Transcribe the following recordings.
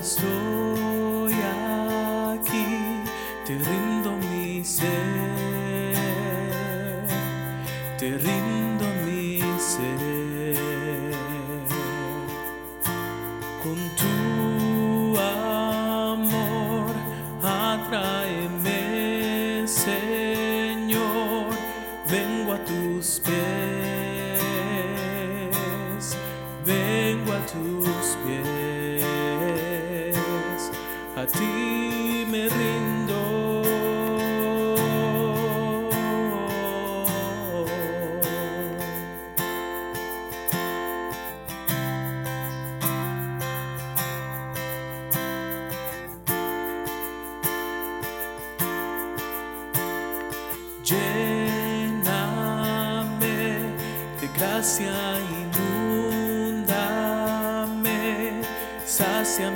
estoy aquí, te rindo mi ser, te rindo mi ser. Con tu amor atráeme, Señor, vengo a tus pies vengo a tus pies a ti me rindo. Lléname de gracia, inúndame, sacia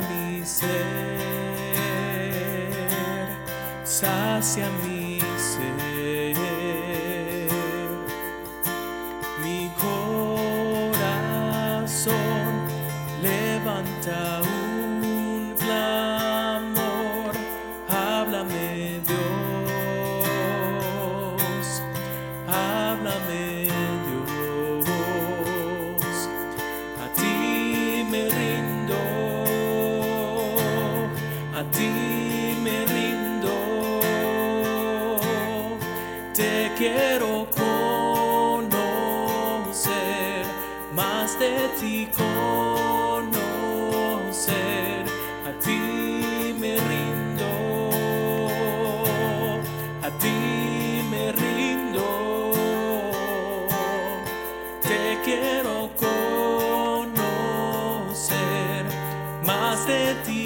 sacia mi ser. Mi corazón levanta un más de ti conocer, a ti me rindo, a ti me rindo, te quiero conocer, más de ti.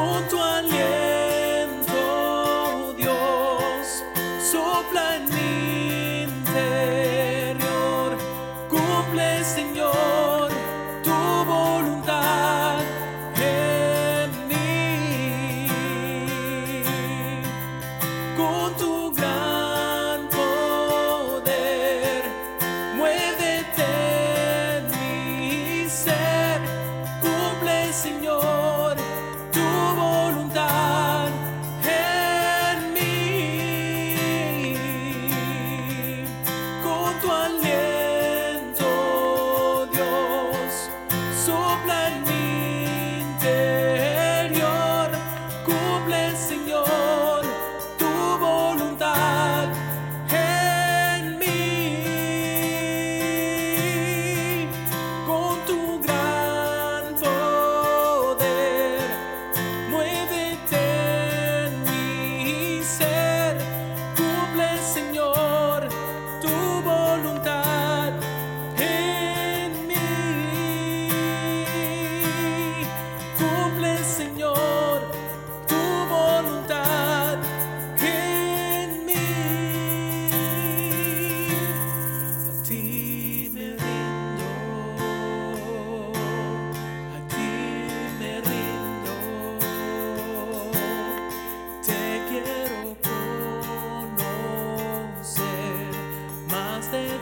Hey. Con tu aliento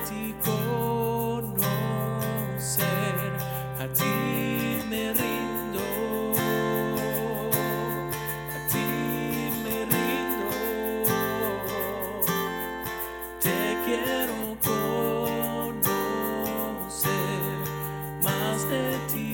ti conocer, a ti me rindo, a ti me rindo, te quiero conocer. Más de ti.